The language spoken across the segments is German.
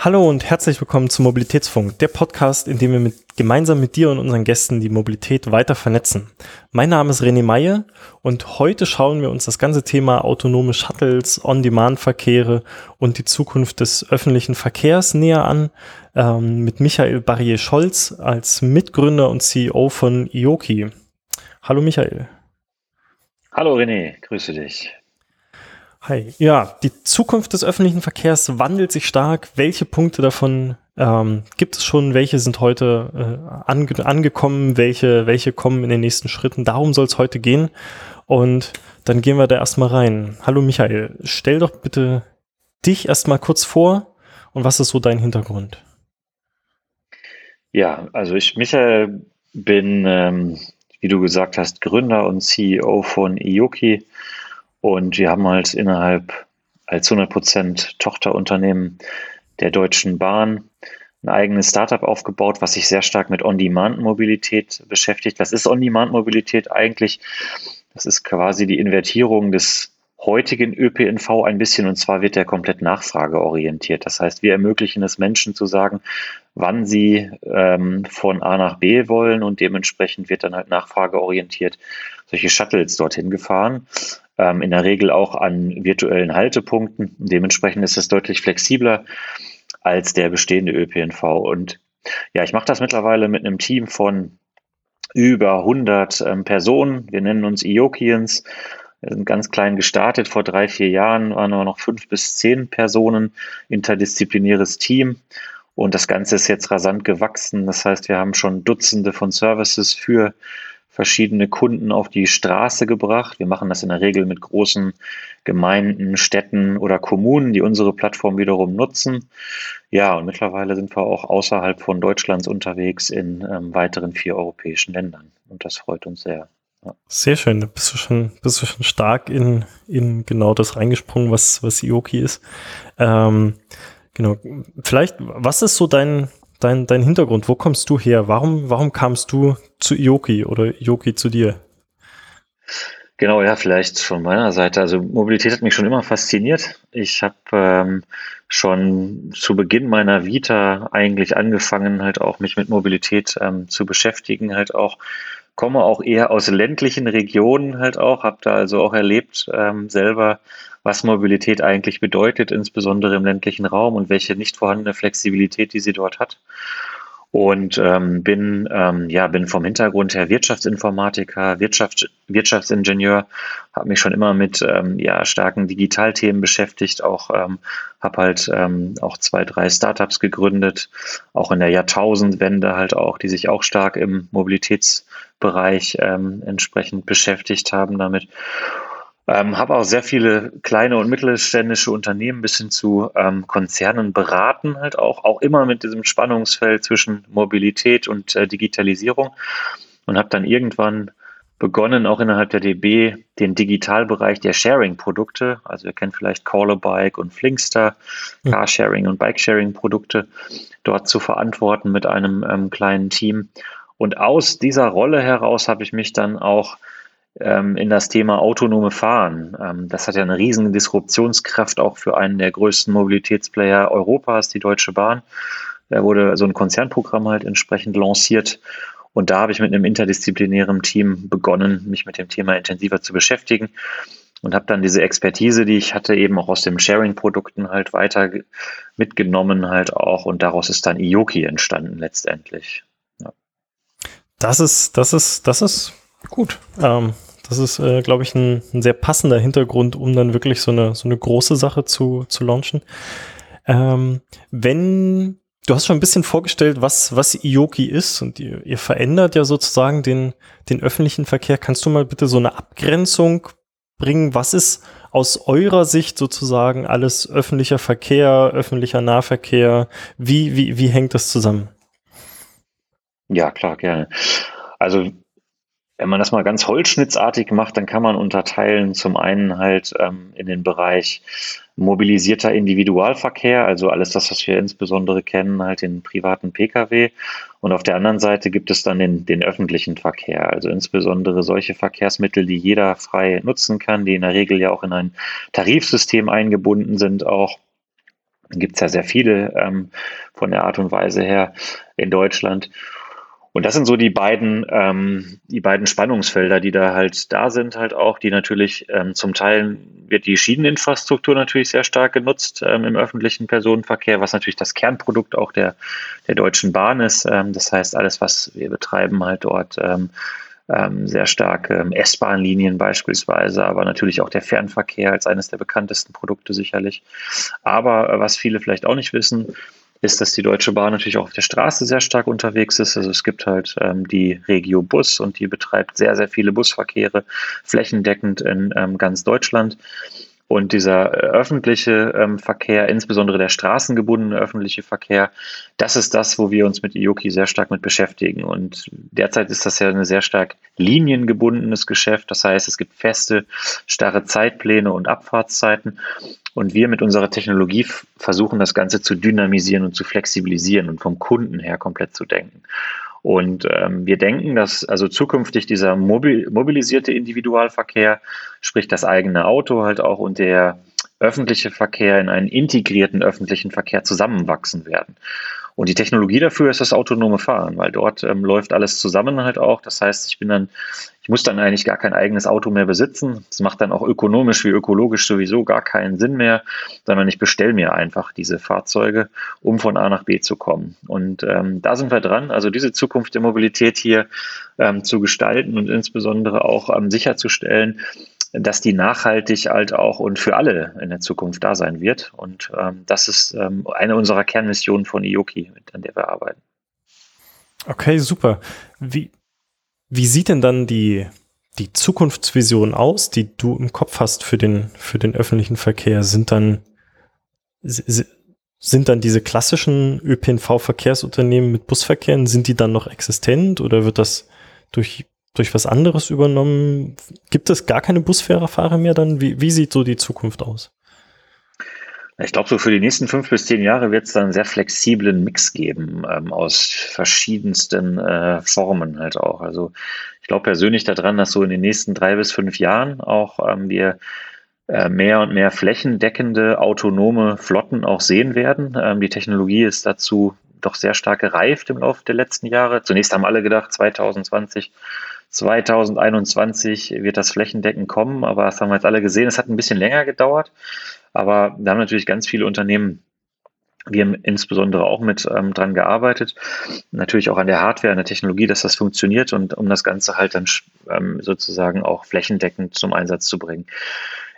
Hallo und herzlich willkommen zum Mobilitätsfunk, der Podcast, in dem wir mit, gemeinsam mit dir und unseren Gästen die Mobilität weiter vernetzen. Mein Name ist René Meyer und heute schauen wir uns das ganze Thema autonome Shuttles, On-Demand-Verkehre und die Zukunft des öffentlichen Verkehrs näher an ähm, mit Michael Barrier-Scholz als Mitgründer und CEO von IOKI. Hallo Michael. Hallo René, grüße dich. Hi. Ja, die Zukunft des öffentlichen Verkehrs wandelt sich stark. Welche Punkte davon ähm, gibt es schon? Welche sind heute äh, ange angekommen? Welche, welche kommen in den nächsten Schritten? Darum soll es heute gehen. Und dann gehen wir da erstmal rein. Hallo Michael, stell doch bitte dich erstmal kurz vor und was ist so dein Hintergrund? Ja, also ich, Michael, bin, ähm, wie du gesagt hast, Gründer und CEO von Ioki. Und wir haben halt innerhalb als 100% Tochterunternehmen der Deutschen Bahn ein eigenes Startup aufgebaut, was sich sehr stark mit On-Demand-Mobilität beschäftigt. Was ist On-Demand-Mobilität eigentlich? Das ist quasi die Invertierung des heutigen ÖPNV ein bisschen und zwar wird der komplett nachfrageorientiert. Das heißt, wir ermöglichen es Menschen zu sagen, wann sie ähm, von A nach B wollen und dementsprechend wird dann halt nachfrageorientiert solche Shuttles dorthin gefahren ähm, in der Regel auch an virtuellen Haltepunkten. Dementsprechend ist es deutlich flexibler als der bestehende ÖPNV. Und ja, ich mache das mittlerweile mit einem Team von über 100 ähm, Personen. Wir nennen uns Iokians. Wir sind ganz klein gestartet. Vor drei, vier Jahren waren wir noch fünf bis zehn Personen, interdisziplinäres Team. Und das Ganze ist jetzt rasant gewachsen. Das heißt, wir haben schon Dutzende von Services für verschiedene Kunden auf die Straße gebracht. Wir machen das in der Regel mit großen Gemeinden, Städten oder Kommunen, die unsere Plattform wiederum nutzen. Ja, und mittlerweile sind wir auch außerhalb von Deutschlands unterwegs in ähm, weiteren vier europäischen Ländern. Und das freut uns sehr. Ja. Sehr schön. Da bist du schon, bist du schon stark in, in genau das reingesprungen, was, was Ioki ist. Ähm, genau. Vielleicht, was ist so dein, dein, dein Hintergrund? Wo kommst du her? Warum, warum kamst du zu Ioki oder Ioki zu dir? Genau, ja, vielleicht von meiner Seite. Also Mobilität hat mich schon immer fasziniert. Ich habe ähm, schon zu Beginn meiner Vita eigentlich angefangen, halt auch mich mit Mobilität ähm, zu beschäftigen, halt auch komme auch eher aus ländlichen Regionen halt auch, habe da also auch erlebt ähm, selber, was Mobilität eigentlich bedeutet, insbesondere im ländlichen Raum und welche nicht vorhandene Flexibilität, die sie dort hat. Und ähm, bin, ähm, ja, bin vom Hintergrund her Wirtschaftsinformatiker, Wirtschaft, Wirtschaftsingenieur, habe mich schon immer mit ähm, ja, starken Digitalthemen beschäftigt, auch ähm, habe halt ähm, auch zwei, drei Startups gegründet, auch in der Jahrtausendwende halt auch, die sich auch stark im Mobilitätsbereich ähm, entsprechend beschäftigt haben damit. Ähm, habe auch sehr viele kleine und mittelständische Unternehmen bis hin zu ähm, Konzernen beraten, halt auch, auch immer mit diesem Spannungsfeld zwischen Mobilität und äh, Digitalisierung und habe dann irgendwann begonnen, auch innerhalb der DB den Digitalbereich der Sharing-Produkte, also ihr kennt vielleicht Call-a-Bike und Flinkster, Carsharing und Bikesharing-Produkte, dort zu verantworten mit einem ähm, kleinen Team. Und aus dieser Rolle heraus habe ich mich dann auch ähm, in das Thema autonome Fahren. Ähm, das hat ja eine riesige Disruptionskraft auch für einen der größten Mobilitätsplayer Europas, die Deutsche Bahn. Da wurde so ein Konzernprogramm halt entsprechend lanciert. Und da habe ich mit einem interdisziplinären Team begonnen, mich mit dem Thema intensiver zu beschäftigen und habe dann diese Expertise, die ich hatte, eben auch aus den Sharing-Produkten halt weiter mitgenommen halt auch und daraus ist dann Ioki entstanden letztendlich. Das ist, das ist, das ist gut. Ähm, das ist, äh, glaube ich, ein, ein, sehr passender Hintergrund, um dann wirklich so eine, so eine große Sache zu, zu launchen. Ähm, wenn, du hast schon ein bisschen vorgestellt, was, was Ioki ist und ihr, ihr verändert ja sozusagen den, den öffentlichen Verkehr. Kannst du mal bitte so eine Abgrenzung bringen? Was ist aus eurer Sicht sozusagen alles öffentlicher Verkehr, öffentlicher Nahverkehr? Wie, wie, wie hängt das zusammen? Ja, klar, gerne. Also wenn man das mal ganz holzschnittsartig macht, dann kann man unterteilen zum einen halt ähm, in den Bereich mobilisierter Individualverkehr, also alles das, was wir insbesondere kennen, halt den privaten Pkw. Und auf der anderen Seite gibt es dann den, den öffentlichen Verkehr, also insbesondere solche Verkehrsmittel, die jeder frei nutzen kann, die in der Regel ja auch in ein Tarifsystem eingebunden sind auch Gibt es ja sehr viele ähm, von der Art und Weise her in Deutschland. Und das sind so die beiden, ähm, die beiden Spannungsfelder, die da halt da sind, halt auch, die natürlich ähm, zum Teil wird die Schieneninfrastruktur natürlich sehr stark genutzt ähm, im öffentlichen Personenverkehr, was natürlich das Kernprodukt auch der, der Deutschen Bahn ist. Ähm, das heißt, alles, was wir betreiben, halt dort ähm, ähm, sehr stark S-Bahn-Linien beispielsweise, aber natürlich auch der Fernverkehr als eines der bekanntesten Produkte sicherlich. Aber äh, was viele vielleicht auch nicht wissen, ist, dass die Deutsche Bahn natürlich auch auf der Straße sehr stark unterwegs ist. Also es gibt halt ähm, die Regio Bus und die betreibt sehr, sehr viele Busverkehre flächendeckend in ähm, ganz Deutschland. Und dieser äh, öffentliche ähm, Verkehr, insbesondere der straßengebundene öffentliche Verkehr, das ist das, wo wir uns mit IOKI sehr stark mit beschäftigen. Und derzeit ist das ja ein sehr stark liniengebundenes Geschäft. Das heißt, es gibt feste, starre Zeitpläne und Abfahrtszeiten. Und wir mit unserer Technologie versuchen, das Ganze zu dynamisieren und zu flexibilisieren und vom Kunden her komplett zu denken. Und ähm, wir denken, dass also zukünftig dieser mobil mobilisierte Individualverkehr, sprich das eigene Auto halt auch und der öffentliche Verkehr in einen integrierten öffentlichen Verkehr zusammenwachsen werden. Und die Technologie dafür ist das autonome Fahren, weil dort ähm, läuft alles zusammen halt auch. Das heißt, ich bin dann, ich muss dann eigentlich gar kein eigenes Auto mehr besitzen. Das macht dann auch ökonomisch wie ökologisch sowieso gar keinen Sinn mehr, sondern ich bestelle mir einfach diese Fahrzeuge, um von A nach B zu kommen. Und ähm, da sind wir dran, also diese Zukunft der Mobilität hier ähm, zu gestalten und insbesondere auch ähm, sicherzustellen, dass die nachhaltig halt auch und für alle in der Zukunft da sein wird. Und ähm, das ist ähm, eine unserer Kernmissionen von IOKI, an der wir arbeiten. Okay, super. Wie, wie sieht denn dann die, die Zukunftsvision aus, die du im Kopf hast für den, für den öffentlichen Verkehr? Sind dann, sind dann diese klassischen ÖPNV-Verkehrsunternehmen mit Busverkehren, sind die dann noch existent oder wird das durch durch was anderes übernommen? Gibt es gar keine Busfahrerfahrer mehr dann? Wie, wie sieht so die Zukunft aus? Ich glaube, so für die nächsten fünf bis zehn Jahre wird es dann einen sehr flexiblen Mix geben ähm, aus verschiedensten äh, Formen halt auch. Also ich glaube persönlich daran, dass so in den nächsten drei bis fünf Jahren auch ähm, wir äh, mehr und mehr flächendeckende autonome Flotten auch sehen werden. Ähm, die Technologie ist dazu doch sehr stark gereift im Laufe der letzten Jahre. Zunächst haben alle gedacht, 2020 2021 wird das flächendeckend kommen, aber das haben wir jetzt alle gesehen. Es hat ein bisschen länger gedauert, aber da haben natürlich ganz viele Unternehmen wir haben insbesondere auch mit ähm, dran gearbeitet, natürlich auch an der Hardware, an der Technologie, dass das funktioniert und um das Ganze halt dann ähm, sozusagen auch flächendeckend zum Einsatz zu bringen.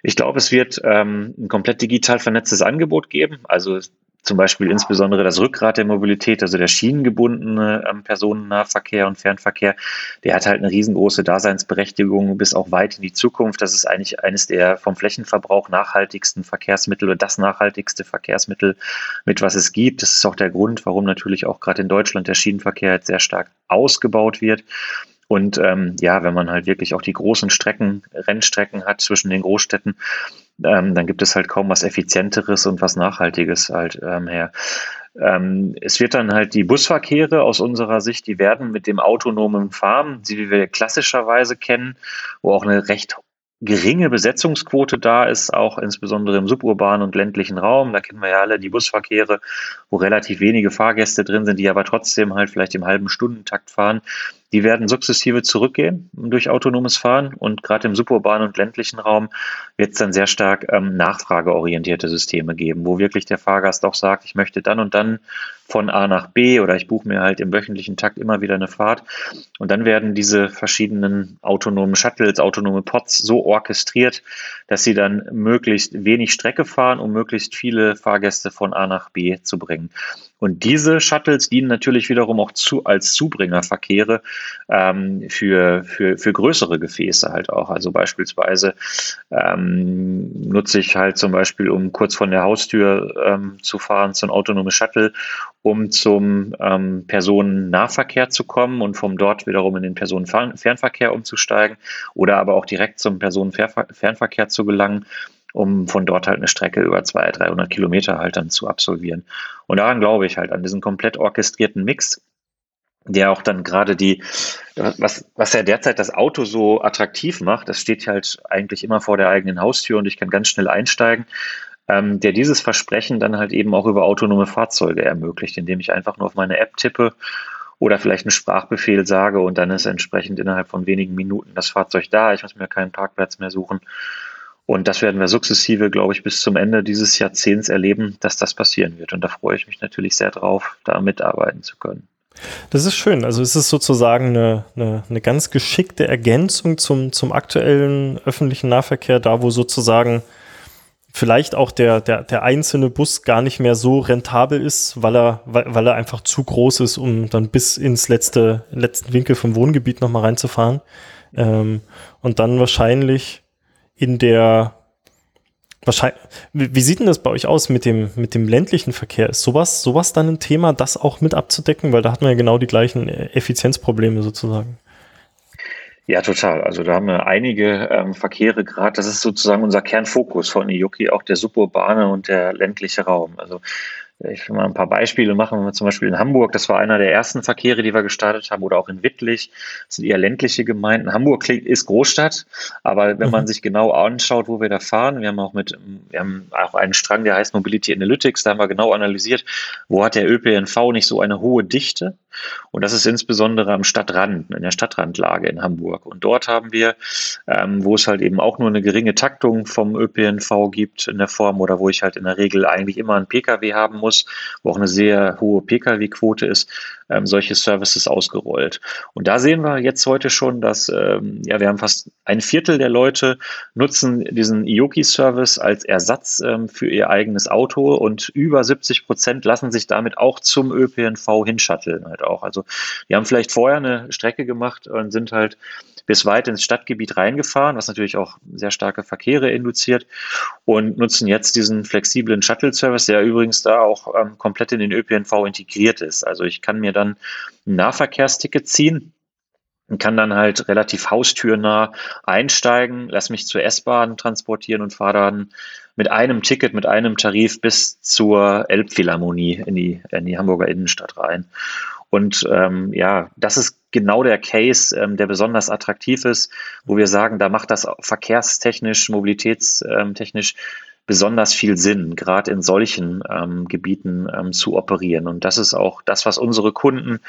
Ich glaube, es wird ähm, ein komplett digital vernetztes Angebot geben. Also zum Beispiel insbesondere das Rückgrat der Mobilität, also der schienengebundene ähm, Personennahverkehr und Fernverkehr, der hat halt eine riesengroße Daseinsberechtigung bis auch weit in die Zukunft. Das ist eigentlich eines der vom Flächenverbrauch nachhaltigsten Verkehrsmittel oder das nachhaltigste Verkehrsmittel, mit was es gibt. Das ist auch der Grund, warum natürlich auch gerade in Deutschland der Schienenverkehr jetzt sehr stark ausgebaut wird. Und ähm, ja, wenn man halt wirklich auch die großen Strecken, Rennstrecken hat zwischen den Großstädten, ähm, dann gibt es halt kaum was Effizienteres und was Nachhaltiges halt ähm, her. Ähm, es wird dann halt die Busverkehre aus unserer Sicht, die werden mit dem autonomen Fahren, wie wir klassischerweise kennen, wo auch eine recht geringe Besetzungsquote da ist, auch insbesondere im suburbanen und ländlichen Raum. Da kennen wir ja alle die Busverkehre, wo relativ wenige Fahrgäste drin sind, die aber trotzdem halt vielleicht im halben Stundentakt fahren. Die werden sukzessive zurückgehen durch autonomes Fahren und gerade im suburbanen und ländlichen Raum wird es dann sehr stark ähm, nachfrageorientierte Systeme geben, wo wirklich der Fahrgast auch sagt, ich möchte dann und dann von A nach B oder ich buche mir halt im wöchentlichen Takt immer wieder eine Fahrt. Und dann werden diese verschiedenen autonomen Shuttles, autonome Pods so orchestriert, dass sie dann möglichst wenig Strecke fahren, um möglichst viele Fahrgäste von A nach B zu bringen. Und diese Shuttles dienen natürlich wiederum auch zu, als Zubringerverkehre ähm, für, für, für größere Gefäße halt auch. Also beispielsweise ähm, nutze ich halt zum Beispiel, um kurz von der Haustür ähm, zu fahren, so ein autonomes Shuttle, um zum ähm, Personennahverkehr zu kommen und vom dort wiederum in den Personenfernverkehr umzusteigen oder aber auch direkt zum Personenfernverkehr zu gelangen um von dort halt eine Strecke über 200, 300 Kilometer halt dann zu absolvieren. Und daran glaube ich halt, an diesen komplett orchestrierten Mix, der auch dann gerade die, was, was ja derzeit das Auto so attraktiv macht, das steht halt eigentlich immer vor der eigenen Haustür und ich kann ganz schnell einsteigen. ähm, der dieses Versprechen dann halt eben auch über autonome Fahrzeuge ermöglicht, indem ich einfach nur auf meine App tippe oder vielleicht einen Sprachbefehl sage und dann ist entsprechend innerhalb von wenigen Minuten das Fahrzeug da. Ich muss mir keinen Parkplatz mehr suchen. Und das werden wir sukzessive, glaube ich, bis zum Ende dieses Jahrzehnts erleben, dass das passieren wird. Und da freue ich mich natürlich sehr drauf, da mitarbeiten zu können. Das ist schön. Also es ist sozusagen eine, eine, eine ganz geschickte Ergänzung zum, zum aktuellen öffentlichen Nahverkehr, da wo sozusagen vielleicht auch der, der, der einzelne Bus gar nicht mehr so rentabel ist, weil er, weil, weil er einfach zu groß ist, um dann bis ins letzte, letzten Winkel vom Wohngebiet nochmal reinzufahren. Ähm, und dann wahrscheinlich in der Wahrscheinlich, wie sieht denn das bei euch aus mit dem, mit dem ländlichen Verkehr? Ist sowas, sowas dann ein Thema, das auch mit abzudecken? Weil da hat man ja genau die gleichen äh, Effizienzprobleme sozusagen. Ja, total. Also da haben wir einige ähm, Verkehre gerade. Das ist sozusagen unser Kernfokus von Iyuki, auch der suburbane und der ländliche Raum. Also ich will mal ein paar Beispiele machen. Wir zum Beispiel in Hamburg, das war einer der ersten Verkehre, die wir gestartet haben, oder auch in Wittlich. Das sind eher ländliche Gemeinden. Hamburg ist Großstadt, aber wenn man mhm. sich genau anschaut, wo wir da fahren, wir haben auch mit, wir haben auch einen Strang, der heißt Mobility Analytics, da haben wir genau analysiert, wo hat der ÖPNV nicht so eine hohe Dichte? Und das ist insbesondere am Stadtrand, in der Stadtrandlage in Hamburg. Und dort haben wir, ähm, wo es halt eben auch nur eine geringe Taktung vom ÖPNV gibt in der Form oder wo ich halt in der Regel eigentlich immer einen Pkw haben muss, wo auch eine sehr hohe Pkw-Quote ist, ähm, solche Services ausgerollt. Und da sehen wir jetzt heute schon, dass ähm, ja, wir haben fast ein Viertel der Leute nutzen diesen Ioki-Service als Ersatz ähm, für ihr eigenes Auto und über 70 Prozent lassen sich damit auch zum ÖPNV hinschatteln halt auch. Also die haben vielleicht vorher eine Strecke gemacht und sind halt bis weit ins Stadtgebiet reingefahren, was natürlich auch sehr starke Verkehre induziert und nutzen jetzt diesen flexiblen Shuttle-Service, der übrigens da auch ähm, komplett in den ÖPNV integriert ist. Also ich kann mir dann ein Nahverkehrsticket ziehen und kann dann halt relativ haustürnah einsteigen, lass mich zur S-Bahn transportieren und fahre dann mit einem Ticket, mit einem Tarif bis zur Elbphilharmonie in die, in die Hamburger Innenstadt rein. Und ähm, ja, das ist genau der Case, ähm, der besonders attraktiv ist, wo wir sagen, da macht das verkehrstechnisch, mobilitätstechnisch besonders viel Sinn, gerade in solchen ähm, Gebieten ähm, zu operieren. Und das ist auch das, was unsere Kunden,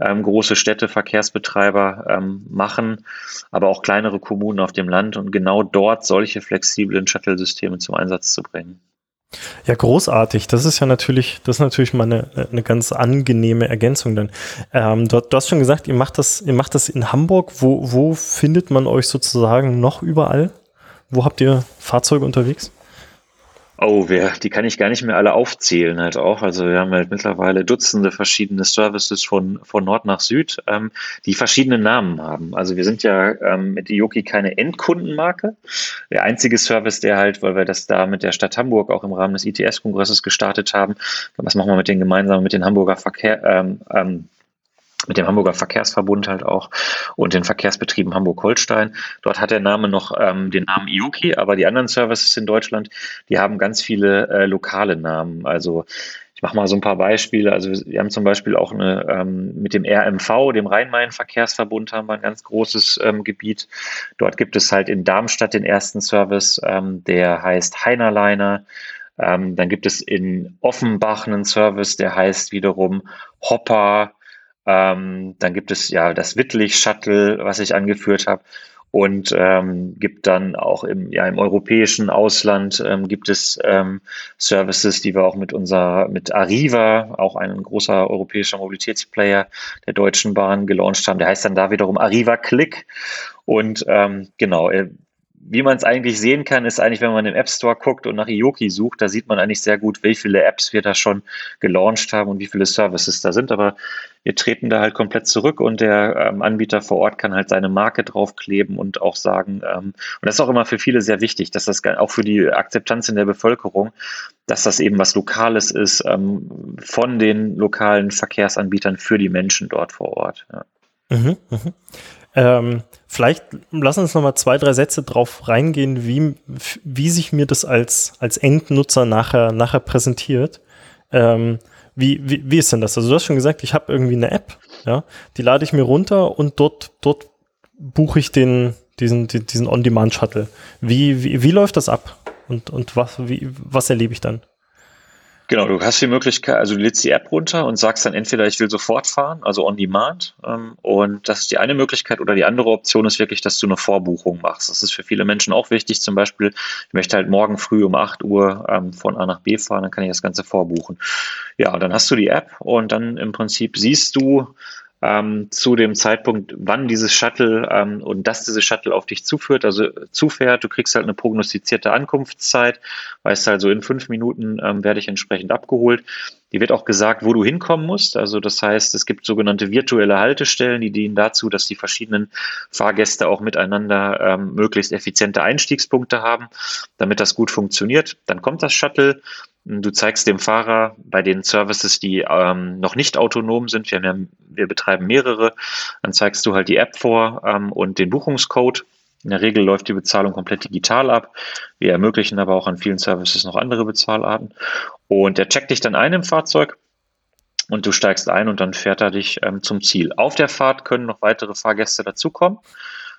ähm, große Städte, Verkehrsbetreiber ähm, machen, aber auch kleinere Kommunen auf dem Land und genau dort solche flexiblen Shuttle-Systeme zum Einsatz zu bringen. Ja, großartig. Das ist ja natürlich, das ist natürlich mal eine, eine ganz angenehme Ergänzung dann. Ähm, du, du, hast schon gesagt, ihr macht das, ihr macht das in Hamburg. Wo, wo findet man euch sozusagen noch überall? Wo habt ihr Fahrzeuge unterwegs? Oh, wir, die kann ich gar nicht mehr alle aufzählen halt auch. Also wir haben halt mittlerweile Dutzende verschiedene Services von, von Nord nach Süd, ähm, die verschiedene Namen haben. Also wir sind ja ähm, mit Ioki keine Endkundenmarke. Der einzige Service, der halt, weil wir das da mit der Stadt Hamburg auch im Rahmen des ITS-Kongresses gestartet haben, was machen wir mit den gemeinsam mit den Hamburger Verkehr, ähm, ähm, mit dem Hamburger Verkehrsverbund halt auch und den Verkehrsbetrieben Hamburg-Holstein. Dort hat der Name noch ähm, den Namen Iuki, aber die anderen Services in Deutschland, die haben ganz viele äh, lokale Namen. Also ich mache mal so ein paar Beispiele. Also wir haben zum Beispiel auch eine ähm, mit dem RMV, dem Rhein-Main-Verkehrsverbund, haben wir ein ganz großes ähm, Gebiet. Dort gibt es halt in Darmstadt den ersten Service, ähm, der heißt Heinerleiner. Ähm, dann gibt es in Offenbach einen Service, der heißt wiederum Hopper. Ähm, dann gibt es ja das Wittlich-Shuttle, was ich angeführt habe. Und ähm, gibt dann auch im, ja, im europäischen Ausland ähm, gibt es ähm, Services, die wir auch mit unserer, mit Arriva, auch ein großer europäischer Mobilitätsplayer der Deutschen Bahn gelauncht haben. Der heißt dann da wiederum Arriva Click. Und ähm, genau, wie man es eigentlich sehen kann, ist eigentlich, wenn man im App Store guckt und nach Ioki sucht, da sieht man eigentlich sehr gut, wie viele Apps wir da schon gelauncht haben und wie viele Services da sind. Aber wir treten da halt komplett zurück und der ähm, Anbieter vor Ort kann halt seine Marke draufkleben und auch sagen, ähm, und das ist auch immer für viele sehr wichtig, dass das auch für die Akzeptanz in der Bevölkerung, dass das eben was Lokales ist ähm, von den lokalen Verkehrsanbietern für die Menschen dort vor Ort. Ja. Mhm, mh. Ähm, vielleicht lass uns noch mal zwei, drei Sätze drauf reingehen, wie, wie sich mir das als, als Endnutzer nachher, nachher präsentiert. Ähm, wie, wie, wie ist denn das? Also du hast schon gesagt, ich habe irgendwie eine App, ja, die lade ich mir runter und dort, dort buche ich den, diesen, diesen On-Demand-Shuttle. Wie, wie, wie läuft das ab? und, und was, wie, was erlebe ich dann? Genau, du hast die Möglichkeit, also du lädst die App runter und sagst dann entweder, ich will sofort fahren, also on demand. Ähm, und das ist die eine Möglichkeit oder die andere Option ist wirklich, dass du eine Vorbuchung machst. Das ist für viele Menschen auch wichtig. Zum Beispiel, ich möchte halt morgen früh um 8 Uhr ähm, von A nach B fahren, dann kann ich das Ganze vorbuchen. Ja, dann hast du die App und dann im Prinzip siehst du, ähm, zu dem Zeitpunkt, wann dieses Shuttle ähm, und dass dieses Shuttle auf dich zuführt, also zufährt. Du kriegst halt eine prognostizierte Ankunftszeit, weißt also in fünf Minuten ähm, werde ich entsprechend abgeholt. Die wird auch gesagt, wo du hinkommen musst. Also das heißt, es gibt sogenannte virtuelle Haltestellen, die dienen dazu, dass die verschiedenen Fahrgäste auch miteinander ähm, möglichst effiziente Einstiegspunkte haben, damit das gut funktioniert. Dann kommt das Shuttle Du zeigst dem Fahrer bei den Services, die ähm, noch nicht autonom sind, wir, ja, wir, betreiben mehrere, dann zeigst du halt die App vor ähm, und den Buchungscode. In der Regel läuft die Bezahlung komplett digital ab. Wir ermöglichen aber auch an vielen Services noch andere Bezahlarten. Und der checkt dich dann ein im Fahrzeug und du steigst ein und dann fährt er dich ähm, zum Ziel. Auf der Fahrt können noch weitere Fahrgäste dazukommen.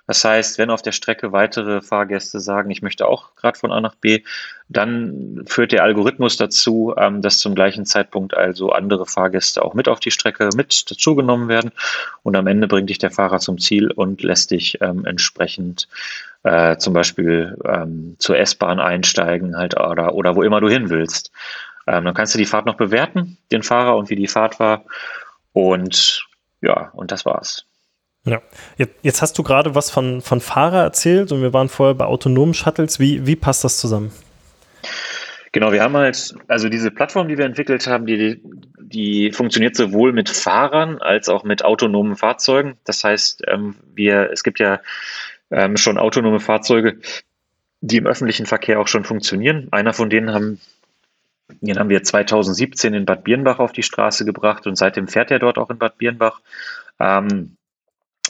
Das heißt, wenn auf der Strecke weitere Fahrgäste sagen, ich möchte auch gerade von A nach B, dann führt der Algorithmus dazu, ähm, dass zum gleichen Zeitpunkt also andere Fahrgäste auch mit auf die Strecke mit dazugenommen werden. Und am Ende bringt dich der Fahrer zum Ziel und lässt dich ähm, entsprechend äh, zum Beispiel ähm, zur S-Bahn einsteigen halt oder, oder wo immer du hin willst. Ähm, dann kannst du die Fahrt noch bewerten, den Fahrer und wie die Fahrt war. Und ja, und das war's. Ja, jetzt, hast du gerade was von, von Fahrer erzählt und wir waren vorher bei autonomen Shuttles. Wie, wie passt das zusammen? Genau, wir haben halt, also diese Plattform, die wir entwickelt haben, die, die funktioniert sowohl mit Fahrern als auch mit autonomen Fahrzeugen. Das heißt, ähm, wir, es gibt ja ähm, schon autonome Fahrzeuge, die im öffentlichen Verkehr auch schon funktionieren. Einer von denen haben, den haben wir 2017 in Bad Birnbach auf die Straße gebracht und seitdem fährt er dort auch in Bad Birnbach. Ähm,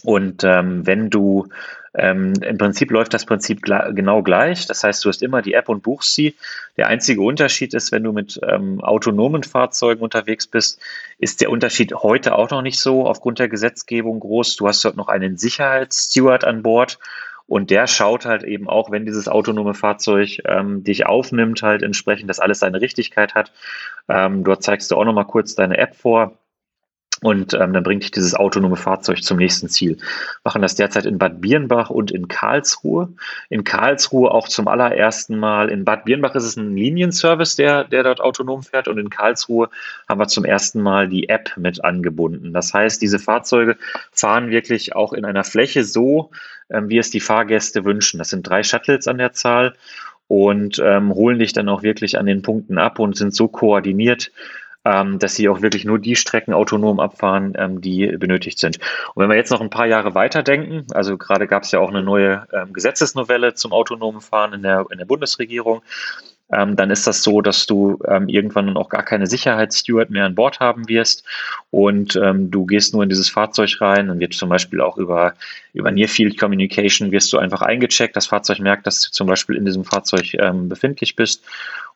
und ähm, wenn du ähm, im Prinzip läuft das Prinzip genau gleich. Das heißt, du hast immer die App und buchst sie. Der einzige Unterschied ist, wenn du mit ähm, autonomen Fahrzeugen unterwegs bist, ist der Unterschied heute auch noch nicht so aufgrund der Gesetzgebung groß. Du hast dort noch einen Sicherheitssteward an Bord. Und der schaut halt eben auch, wenn dieses autonome Fahrzeug ähm, dich aufnimmt, halt entsprechend, dass alles seine Richtigkeit hat. Ähm, dort zeigst du auch nochmal kurz deine App vor und ähm, dann bringt dich dieses autonome Fahrzeug zum nächsten Ziel. Machen das derzeit in Bad Birnbach und in Karlsruhe. In Karlsruhe auch zum allerersten Mal. In Bad Birnbach ist es ein Linienservice, der, der dort autonom fährt. Und in Karlsruhe haben wir zum ersten Mal die App mit angebunden. Das heißt, diese Fahrzeuge fahren wirklich auch in einer Fläche so, ähm, wie es die Fahrgäste wünschen. Das sind drei Shuttles an der Zahl und ähm, holen dich dann auch wirklich an den Punkten ab und sind so koordiniert, ähm, dass sie auch wirklich nur die Strecken autonom abfahren, ähm, die benötigt sind. Und wenn wir jetzt noch ein paar Jahre weiterdenken, also gerade gab es ja auch eine neue ähm, Gesetzesnovelle zum autonomen Fahren in der, in der Bundesregierung, ähm, dann ist das so, dass du ähm, irgendwann dann auch gar keine Sicherheitssteward mehr an Bord haben wirst und ähm, du gehst nur in dieses Fahrzeug rein und wird zum Beispiel auch über, über Near Field Communication wirst du einfach eingecheckt. Das Fahrzeug merkt, dass du zum Beispiel in diesem Fahrzeug ähm, befindlich bist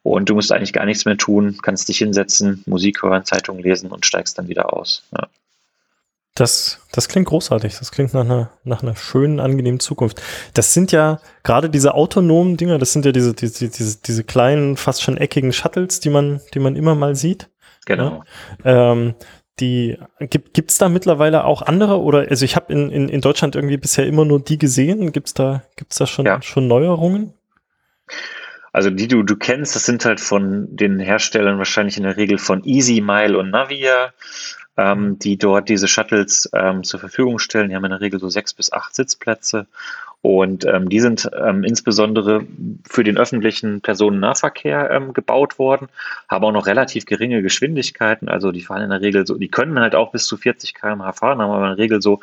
und du musst eigentlich gar nichts mehr tun, kannst dich hinsetzen, Musik hören, Zeitung lesen und steigst dann wieder aus. Ja. Das, das klingt großartig. Das klingt nach einer, nach einer schönen, angenehmen Zukunft. Das sind ja gerade diese autonomen Dinger, das sind ja diese, diese, diese, diese kleinen, fast schon eckigen Shuttles, die man, die man immer mal sieht. Genau. Ja? Ähm, die gibt es da mittlerweile auch andere oder also ich habe in, in, in Deutschland irgendwie bisher immer nur die gesehen. Gibt es da gibt's da schon ja. schon Neuerungen? Also die du du kennst, das sind halt von den Herstellern wahrscheinlich in der Regel von Easy Mile und Navia ähm, die dort diese Shuttles ähm, zur Verfügung stellen. Die haben in der Regel so sechs bis acht Sitzplätze und ähm, die sind ähm, insbesondere für den öffentlichen Personennahverkehr ähm, gebaut worden, haben auch noch relativ geringe Geschwindigkeiten. Also die fahren in der Regel so, die können halt auch bis zu 40 km/h fahren, haben aber in der Regel so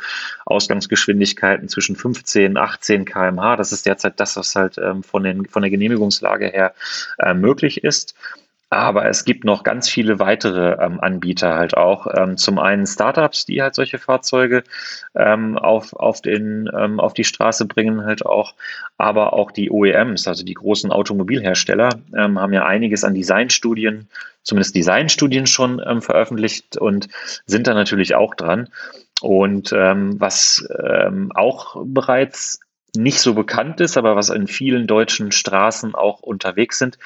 Ausgangsgeschwindigkeiten zwischen 15, 18 km/h. Das ist derzeit das, was halt ähm, von, den, von der Genehmigungslage her äh, möglich ist. Aber es gibt noch ganz viele weitere ähm, Anbieter halt auch. Ähm, zum einen Startups, die halt solche Fahrzeuge ähm, auf, auf, den, ähm, auf die Straße bringen halt auch. Aber auch die OEMs, also die großen Automobilhersteller, ähm, haben ja einiges an Designstudien, zumindest Designstudien schon ähm, veröffentlicht und sind da natürlich auch dran. Und was auch bereits nicht so bekannt ist, aber was in vielen deutschen Straßen auch unterwegs sind,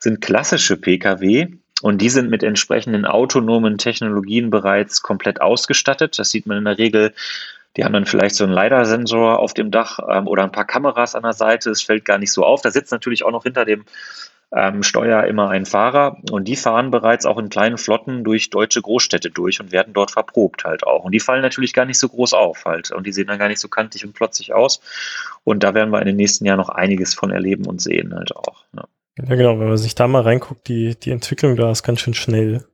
sind klassische Pkw. Und die sind mit entsprechenden autonomen Technologien bereits komplett ausgestattet. Das sieht man in der Regel die haben dann vielleicht so einen LiDAR-Sensor auf dem Dach ähm, oder ein paar Kameras an der Seite. Es fällt gar nicht so auf. Da sitzt natürlich auch noch hinter dem ähm, Steuer immer ein Fahrer und die fahren bereits auch in kleinen Flotten durch deutsche Großstädte durch und werden dort verprobt halt auch. Und die fallen natürlich gar nicht so groß auf halt und die sehen dann gar nicht so kantig und plotzig aus. Und da werden wir in den nächsten Jahren noch einiges von erleben und sehen halt auch. Ja, ja genau, wenn man sich da mal reinguckt, die, die Entwicklung da ist ganz schön schnell.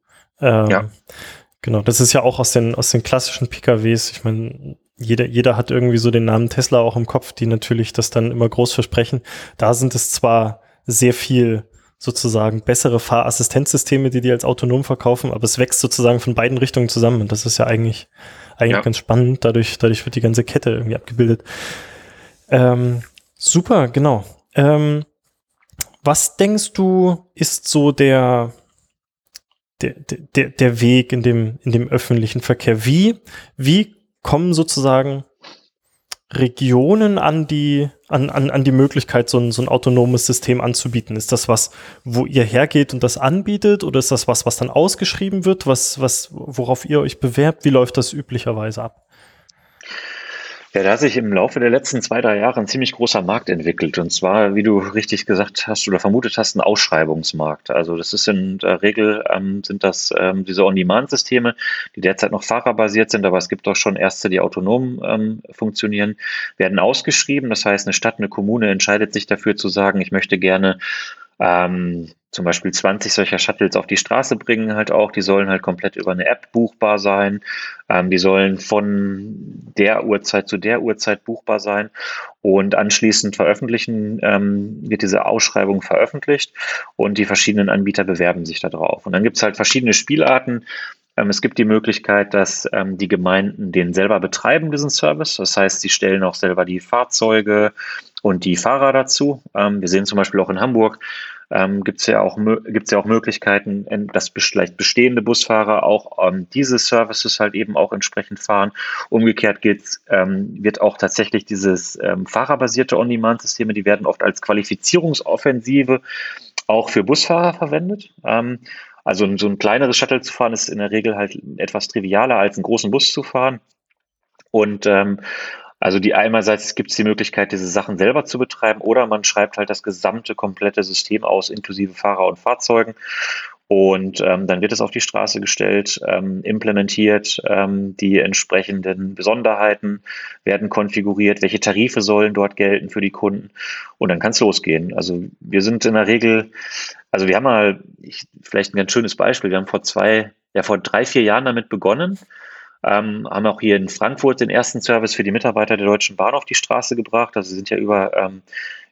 Ähm, ja. Genau, das ist ja auch aus den, aus den klassischen PKWs. Ich meine, jeder, jeder hat irgendwie so den Namen Tesla auch im Kopf, die natürlich das dann immer groß versprechen. Da sind es zwar sehr viel sozusagen bessere Fahrassistenzsysteme, die die als autonom verkaufen, aber es wächst sozusagen von beiden Richtungen zusammen und das ist ja eigentlich, eigentlich ja. ganz spannend. Dadurch, dadurch wird die ganze Kette irgendwie abgebildet. Ähm, super, genau. Ähm, was denkst du, ist so der, der, der, der Weg in dem, in dem öffentlichen Verkehr? Wie, wie kommen sozusagen Regionen an die, an, an, an die Möglichkeit, so ein, so ein autonomes System anzubieten? Ist das was, wo ihr hergeht und das anbietet oder ist das was, was dann ausgeschrieben wird, was, was, worauf ihr euch bewerbt? Wie läuft das üblicherweise ab? Ja, da hat sich im Laufe der letzten zwei, drei Jahre ein ziemlich großer Markt entwickelt. Und zwar, wie du richtig gesagt hast oder vermutet hast, ein Ausschreibungsmarkt. Also das ist in der Regel, ähm, sind das ähm, diese On-Demand-Systeme, die derzeit noch fahrerbasiert sind, aber es gibt auch schon erste, die autonom ähm, funktionieren, werden ausgeschrieben. Das heißt, eine Stadt, eine Kommune entscheidet sich dafür zu sagen, ich möchte gerne ähm, zum Beispiel 20 solcher Shuttles auf die Straße bringen halt auch. Die sollen halt komplett über eine App buchbar sein. Ähm, die sollen von der Uhrzeit zu der Uhrzeit buchbar sein. Und anschließend veröffentlichen, ähm, wird diese Ausschreibung veröffentlicht und die verschiedenen Anbieter bewerben sich da drauf. Und dann gibt es halt verschiedene Spielarten. Ähm, es gibt die Möglichkeit, dass ähm, die Gemeinden den selber betreiben, diesen Service. Das heißt, sie stellen auch selber die Fahrzeuge und die Fahrer dazu. Ähm, wir sehen zum Beispiel auch in Hamburg, ähm, gibt es ja auch gibt's ja auch Möglichkeiten, dass vielleicht bestehende Busfahrer auch ähm, diese Services halt eben auch entsprechend fahren. Umgekehrt geht's, ähm, wird auch tatsächlich dieses ähm, fahrerbasierte On-Demand-Systeme, die werden oft als Qualifizierungsoffensive auch für Busfahrer verwendet. Ähm, also so ein kleineres Shuttle zu fahren ist in der Regel halt etwas trivialer als einen großen Bus zu fahren. Und ähm, also die einerseits gibt es die Möglichkeit, diese Sachen selber zu betreiben oder man schreibt halt das gesamte komplette System aus, inklusive Fahrer und Fahrzeugen. Und ähm, dann wird es auf die Straße gestellt, ähm, implementiert, ähm, die entsprechenden Besonderheiten werden konfiguriert, welche Tarife sollen dort gelten für die Kunden. Und dann kann es losgehen. Also wir sind in der Regel, also wir haben mal, ich, vielleicht ein ganz schönes Beispiel, wir haben vor zwei, ja vor drei, vier Jahren damit begonnen, ähm, haben auch hier in Frankfurt den ersten Service für die Mitarbeiter der Deutschen Bahn auf die Straße gebracht. Also sind ja über, ähm,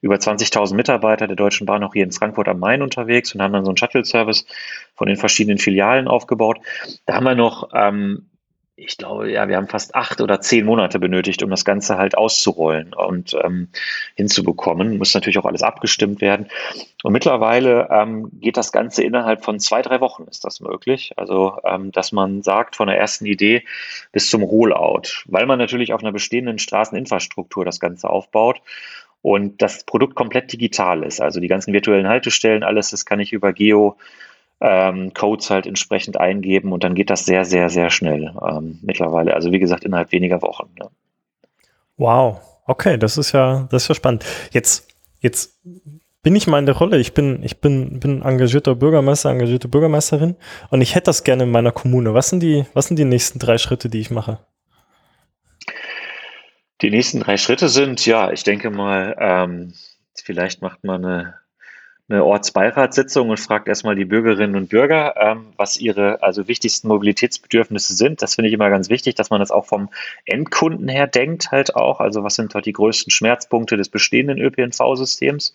über 20.000 Mitarbeiter der Deutschen Bahn auch hier in Frankfurt am Main unterwegs und haben dann so einen Shuttle-Service von den verschiedenen Filialen aufgebaut. Da haben wir noch ähm, ich glaube, ja, wir haben fast acht oder zehn Monate benötigt, um das Ganze halt auszurollen und ähm, hinzubekommen. Muss natürlich auch alles abgestimmt werden. Und mittlerweile ähm, geht das Ganze innerhalb von zwei, drei Wochen ist das möglich. Also, ähm, dass man sagt, von der ersten Idee bis zum Rollout, weil man natürlich auf einer bestehenden Straßeninfrastruktur das Ganze aufbaut und das Produkt komplett digital ist. Also die ganzen virtuellen Haltestellen, alles, das kann ich über Geo ähm, Codes halt entsprechend eingeben und dann geht das sehr, sehr, sehr schnell ähm, mittlerweile. Also wie gesagt, innerhalb weniger Wochen. Ja. Wow, okay, das ist ja, das ist ja spannend. Jetzt, jetzt bin ich mal in der Rolle. Ich bin, ich bin, bin engagierter Bürgermeister, engagierte Bürgermeisterin und ich hätte das gerne in meiner Kommune. Was sind die, was sind die nächsten drei Schritte, die ich mache? Die nächsten drei Schritte sind, ja, ich denke mal, ähm, vielleicht macht man eine eine Ortsbeiratssitzung und fragt erstmal die Bürgerinnen und Bürger, ähm, was ihre also wichtigsten Mobilitätsbedürfnisse sind. Das finde ich immer ganz wichtig, dass man das auch vom Endkunden her denkt, halt auch. Also was sind halt die größten Schmerzpunkte des bestehenden ÖPNV-Systems?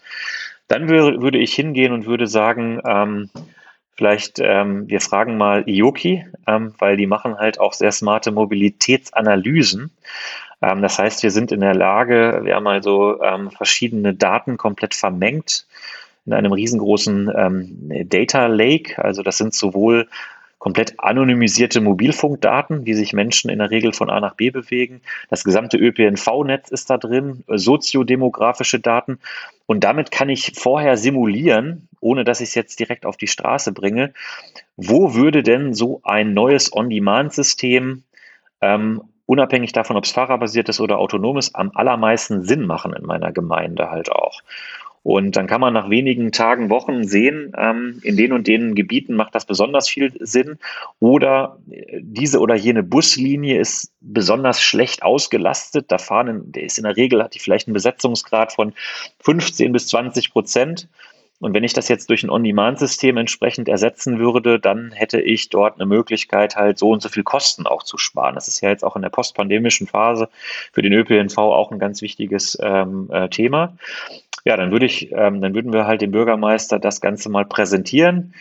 Dann würde, würde ich hingehen und würde sagen, ähm, Vielleicht, ähm, wir fragen mal IOKI, ähm, weil die machen halt auch sehr smarte Mobilitätsanalysen. Ähm, das heißt, wir sind in der Lage, wir haben also ähm, verschiedene Daten komplett vermengt in einem riesengroßen ähm, Data Lake. Also das sind sowohl komplett anonymisierte Mobilfunkdaten, wie sich Menschen in der Regel von A nach B bewegen. Das gesamte ÖPNV-Netz ist da drin, äh, soziodemografische Daten. Und damit kann ich vorher simulieren, ohne dass ich es jetzt direkt auf die Straße bringe, wo würde denn so ein neues On-Demand-System ähm, unabhängig davon, ob es fahrerbasiert ist oder autonom ist, am allermeisten Sinn machen in meiner Gemeinde halt auch. Und dann kann man nach wenigen Tagen, Wochen sehen, ähm, in den und den Gebieten macht das besonders viel Sinn. Oder äh, diese oder jene Buslinie ist besonders schlecht ausgelastet. Da fahren, der ist in der Regel, hat die vielleicht einen Besetzungsgrad von 15 bis 20 Prozent. Und wenn ich das jetzt durch ein On-Demand-System entsprechend ersetzen würde, dann hätte ich dort eine Möglichkeit, halt so und so viel Kosten auch zu sparen. Das ist ja jetzt auch in der postpandemischen Phase für den ÖPNV auch ein ganz wichtiges ähm, äh, Thema. Ja, dann würde ich, ähm, dann würden wir halt dem Bürgermeister das Ganze mal präsentieren.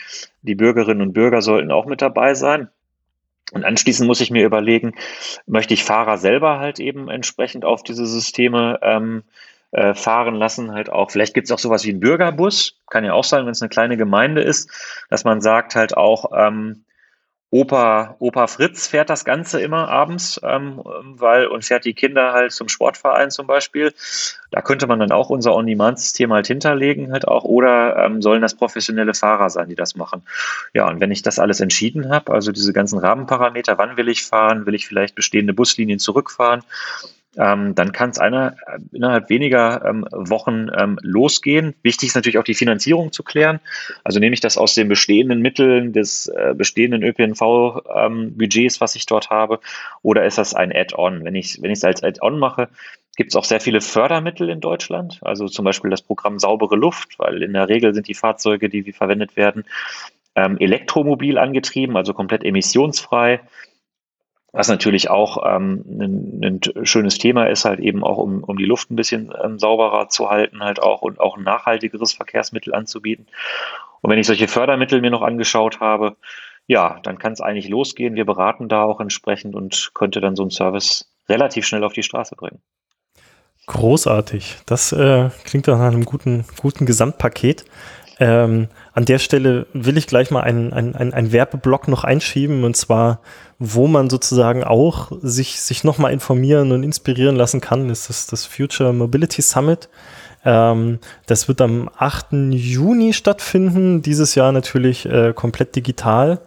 Die Bürgerinnen und Bürger sollten auch mit dabei sein. Und anschließend muss ich mir überlegen, möchte ich Fahrer selber halt eben entsprechend auf diese Systeme ähm, äh, fahren lassen, halt auch. Vielleicht gibt es auch sowas wie einen Bürgerbus, kann ja auch sein, wenn es eine kleine Gemeinde ist, dass man sagt halt auch, ähm, Opa, Opa Fritz fährt das Ganze immer abends, ähm, weil und fährt die Kinder halt zum Sportverein zum Beispiel. Da könnte man dann auch unser On-Demand-System halt hinterlegen, halt auch, oder ähm, sollen das professionelle Fahrer sein, die das machen. Ja, und wenn ich das alles entschieden habe, also diese ganzen Rahmenparameter, wann will ich fahren, will ich vielleicht bestehende Buslinien zurückfahren, ähm, dann kann es äh, innerhalb weniger ähm, Wochen ähm, losgehen. Wichtig ist natürlich auch die Finanzierung zu klären. Also nehme ich das aus den bestehenden Mitteln des äh, bestehenden ÖPNV-Budgets, ähm, was ich dort habe, oder ist das ein Add-on? Wenn ich wenn ich es als Add-on mache, gibt es auch sehr viele Fördermittel in Deutschland. Also zum Beispiel das Programm Saubere Luft, weil in der Regel sind die Fahrzeuge, die verwendet werden, ähm, elektromobil angetrieben, also komplett emissionsfrei. Was natürlich auch ähm, ein, ein, schönes Thema ist, halt eben auch, um, um die Luft ein bisschen ähm, sauberer zu halten, halt auch und auch ein nachhaltigeres Verkehrsmittel anzubieten. Und wenn ich solche Fördermittel mir noch angeschaut habe, ja, dann kann es eigentlich losgehen. Wir beraten da auch entsprechend und könnte dann so einen Service relativ schnell auf die Straße bringen. Großartig. Das äh, klingt nach einem guten, guten Gesamtpaket. Ähm, an der Stelle will ich gleich mal einen, einen, einen Werbeblock noch einschieben und zwar, wo man sozusagen auch sich, sich nochmal informieren und inspirieren lassen kann, ist das, das Future Mobility Summit. Ähm, das wird am 8. Juni stattfinden, dieses Jahr natürlich äh, komplett digital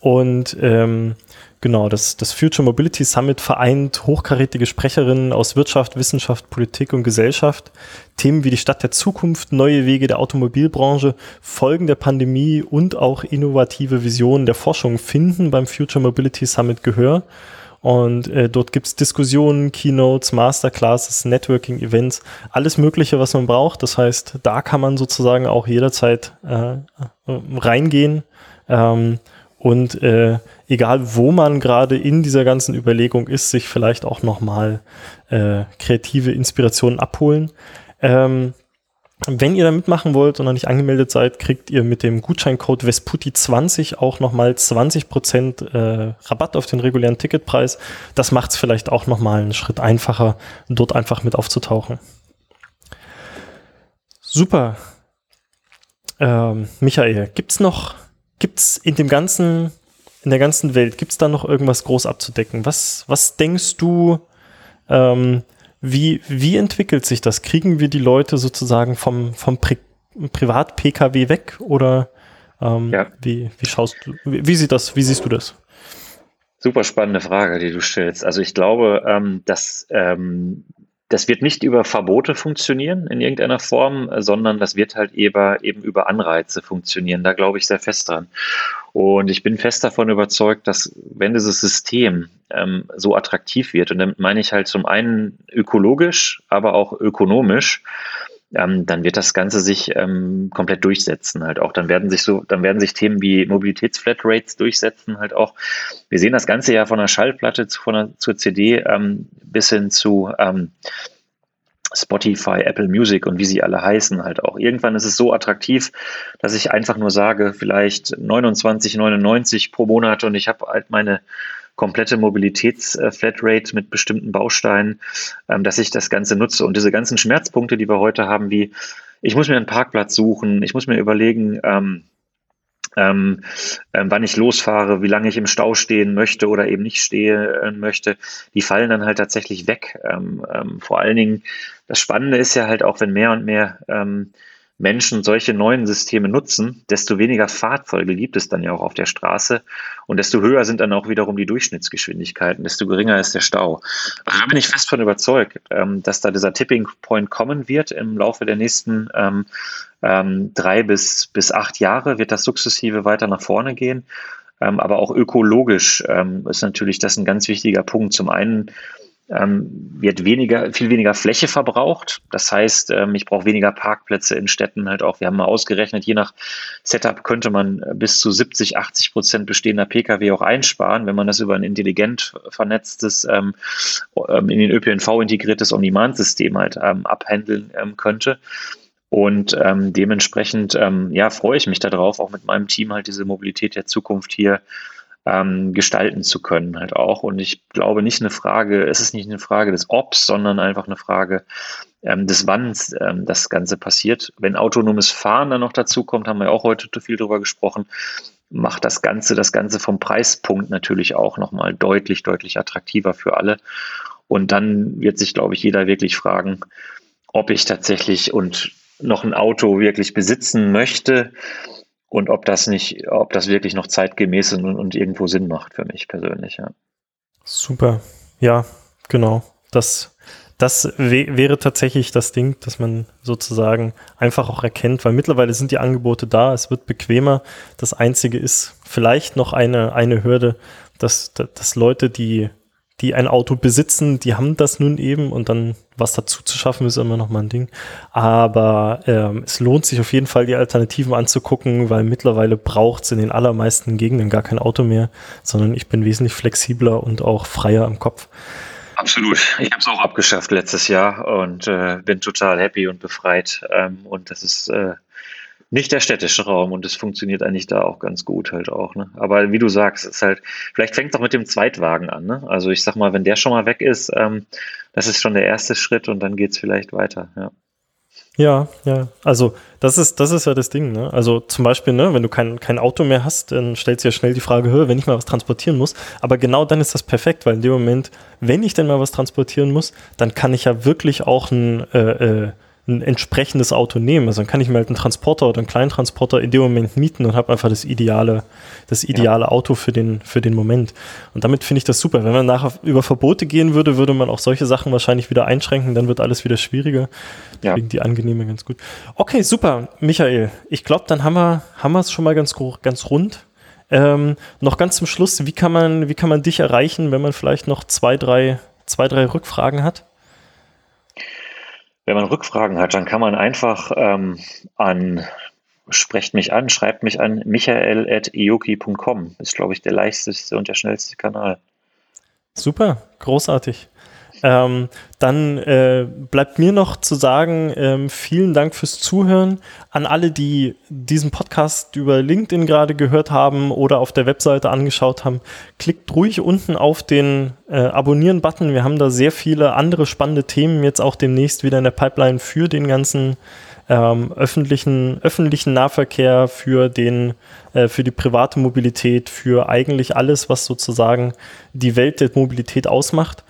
und ähm, Genau, das, das Future Mobility Summit vereint hochkarätige Sprecherinnen aus Wirtschaft, Wissenschaft, Politik und Gesellschaft. Themen wie die Stadt der Zukunft, neue Wege der Automobilbranche, Folgen der Pandemie und auch innovative Visionen der Forschung finden beim Future Mobility Summit Gehör. Und äh, dort gibt's Diskussionen, Keynotes, Masterclasses, Networking-Events, alles Mögliche, was man braucht. Das heißt, da kann man sozusagen auch jederzeit äh, reingehen. Ähm, und äh, egal wo man gerade in dieser ganzen Überlegung ist, sich vielleicht auch nochmal äh, kreative Inspirationen abholen. Ähm, wenn ihr da mitmachen wollt und noch nicht angemeldet seid, kriegt ihr mit dem Gutscheincode Vesputi20 auch nochmal 20% äh, Rabatt auf den regulären Ticketpreis. Das macht es vielleicht auch nochmal einen Schritt einfacher, dort einfach mit aufzutauchen. Super. Ähm, Michael, gibt's noch Gibt es in dem ganzen, in der ganzen Welt, gibt es da noch irgendwas groß abzudecken? Was, was denkst du, ähm, wie, wie entwickelt sich das? Kriegen wir die Leute sozusagen vom, vom Pri Privat-Pkw weg oder ähm, ja. wie, wie schaust du, wie, wie, sieht das, wie siehst du das? Super spannende Frage, die du stellst. Also ich glaube, ähm, dass ähm, das wird nicht über Verbote funktionieren in irgendeiner Form, sondern das wird halt eben, eben über Anreize funktionieren. Da glaube ich sehr fest dran. Und ich bin fest davon überzeugt, dass wenn dieses System ähm, so attraktiv wird, und damit meine ich halt zum einen ökologisch, aber auch ökonomisch, ähm, dann wird das Ganze sich ähm, komplett durchsetzen halt auch. Dann werden sich so, dann werden sich Themen wie Mobilitätsflatrates durchsetzen halt auch. Wir sehen das Ganze ja von der Schallplatte zu, von der, zur CD ähm, bis hin zu ähm, Spotify, Apple Music und wie sie alle heißen halt auch. Irgendwann ist es so attraktiv, dass ich einfach nur sage, vielleicht 29,99 pro Monat und ich habe halt meine komplette Mobilitätsflatrate mit bestimmten Bausteinen, ähm, dass ich das Ganze nutze. Und diese ganzen Schmerzpunkte, die wir heute haben, wie ich muss mir einen Parkplatz suchen, ich muss mir überlegen, ähm, ähm, wann ich losfahre, wie lange ich im Stau stehen möchte oder eben nicht stehen äh, möchte, die fallen dann halt tatsächlich weg. Ähm, ähm, vor allen Dingen, das Spannende ist ja halt auch, wenn mehr und mehr ähm, Menschen solche neuen Systeme nutzen, desto weniger Fahrzeuge gibt es dann ja auch auf der Straße und desto höher sind dann auch wiederum die Durchschnittsgeschwindigkeiten, desto geringer ist der Stau. Also da bin ich fest von überzeugt, ähm, dass da dieser Tipping Point kommen wird im Laufe der nächsten ähm, ähm, drei bis, bis acht Jahre wird das sukzessive weiter nach vorne gehen. Aber auch ökologisch ist natürlich das ein ganz wichtiger Punkt. Zum einen ähm, wird weniger, viel weniger Fläche verbraucht. Das heißt, ähm, ich brauche weniger Parkplätze in Städten halt auch. Wir haben mal ausgerechnet, je nach Setup könnte man bis zu 70, 80 Prozent bestehender Pkw auch einsparen, wenn man das über ein intelligent vernetztes, ähm, ähm in den ÖPNV integriertes On-Demand-System halt ähm, abhandeln ähm, könnte. Und dementsprechend ja, freue ich mich darauf, auch mit meinem Team halt diese Mobilität der Zukunft hier ähm, gestalten zu können halt auch. Und ich glaube nicht eine Frage, es ist nicht eine Frage des Obs, sondern einfach eine Frage ähm, des Wanns ähm, das Ganze passiert. Wenn autonomes Fahren dann noch dazu kommt, haben wir auch heute viel drüber gesprochen, macht das Ganze, das Ganze vom Preispunkt natürlich auch nochmal deutlich, deutlich attraktiver für alle. Und dann wird sich, glaube ich, jeder wirklich fragen, ob ich tatsächlich und noch ein Auto wirklich besitzen möchte und ob das nicht, ob das wirklich noch zeitgemäß ist und, und irgendwo Sinn macht für mich persönlich, ja. Super. Ja, genau. Das, das wäre tatsächlich das Ding, dass man sozusagen einfach auch erkennt, weil mittlerweile sind die Angebote da, es wird bequemer. Das Einzige ist vielleicht noch eine, eine Hürde, dass, dass Leute, die die ein Auto besitzen, die haben das nun eben und dann was dazu zu schaffen, ist immer noch mal ein Ding. Aber ähm, es lohnt sich auf jeden Fall, die Alternativen anzugucken, weil mittlerweile braucht es in den allermeisten Gegenden gar kein Auto mehr, sondern ich bin wesentlich flexibler und auch freier im Kopf. Absolut. Ich habe es auch abgeschafft letztes Jahr und äh, bin total happy und befreit. Ähm, und das ist äh, nicht der städtische Raum und es funktioniert eigentlich da auch ganz gut halt auch. Ne? Aber wie du sagst, ist halt, vielleicht fängt es auch mit dem Zweitwagen an. Ne? Also ich sag mal, wenn der schon mal weg ist, ähm, das ist schon der erste Schritt und dann geht es vielleicht weiter, ja. Ja, ja. Also das ist, das ist ja das Ding, ne? Also zum Beispiel, ne, wenn du kein, kein Auto mehr hast, dann stellst du ja schnell die Frage, wenn ich mal was transportieren muss. Aber genau dann ist das perfekt, weil in dem Moment, wenn ich denn mal was transportieren muss, dann kann ich ja wirklich auch ein äh, äh, ein entsprechendes Auto nehmen. Also dann kann ich mir halt einen Transporter oder einen kleinen Transporter in dem Moment mieten und habe einfach das ideale, das ideale ja. Auto für den, für den Moment. Und damit finde ich das super. Wenn man nachher über Verbote gehen würde, würde man auch solche Sachen wahrscheinlich wieder einschränken, dann wird alles wieder schwieriger. Deswegen ja. die angenehme ganz gut. Okay, super, Michael. Ich glaube, dann haben wir, haben wir es schon mal ganz, ganz rund. Ähm, noch ganz zum Schluss, wie kann man, wie kann man dich erreichen, wenn man vielleicht noch zwei, drei, zwei, drei Rückfragen hat? Wenn man Rückfragen hat, dann kann man einfach ähm, an sprecht mich an, schreibt mich an michael.ioki.com. Ist, glaube ich, der leichteste und der schnellste Kanal. Super, großartig. Ähm, dann äh, bleibt mir noch zu sagen, ähm, vielen Dank fürs Zuhören an alle, die diesen Podcast über LinkedIn gerade gehört haben oder auf der Webseite angeschaut haben. Klickt ruhig unten auf den äh, Abonnieren-Button. Wir haben da sehr viele andere spannende Themen jetzt auch demnächst wieder in der Pipeline für den ganzen ähm, öffentlichen, öffentlichen Nahverkehr, für, den, äh, für die private Mobilität, für eigentlich alles, was sozusagen die Welt der Mobilität ausmacht.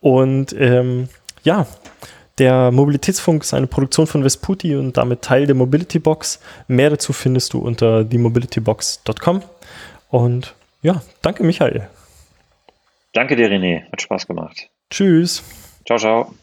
Und ähm, ja, der Mobilitätsfunk ist eine Produktion von Vesputi und damit Teil der Mobility Box. Mehr dazu findest du unter themobilitybox.com. Und ja, danke Michael. Danke dir, René. Hat Spaß gemacht. Tschüss. Ciao, ciao.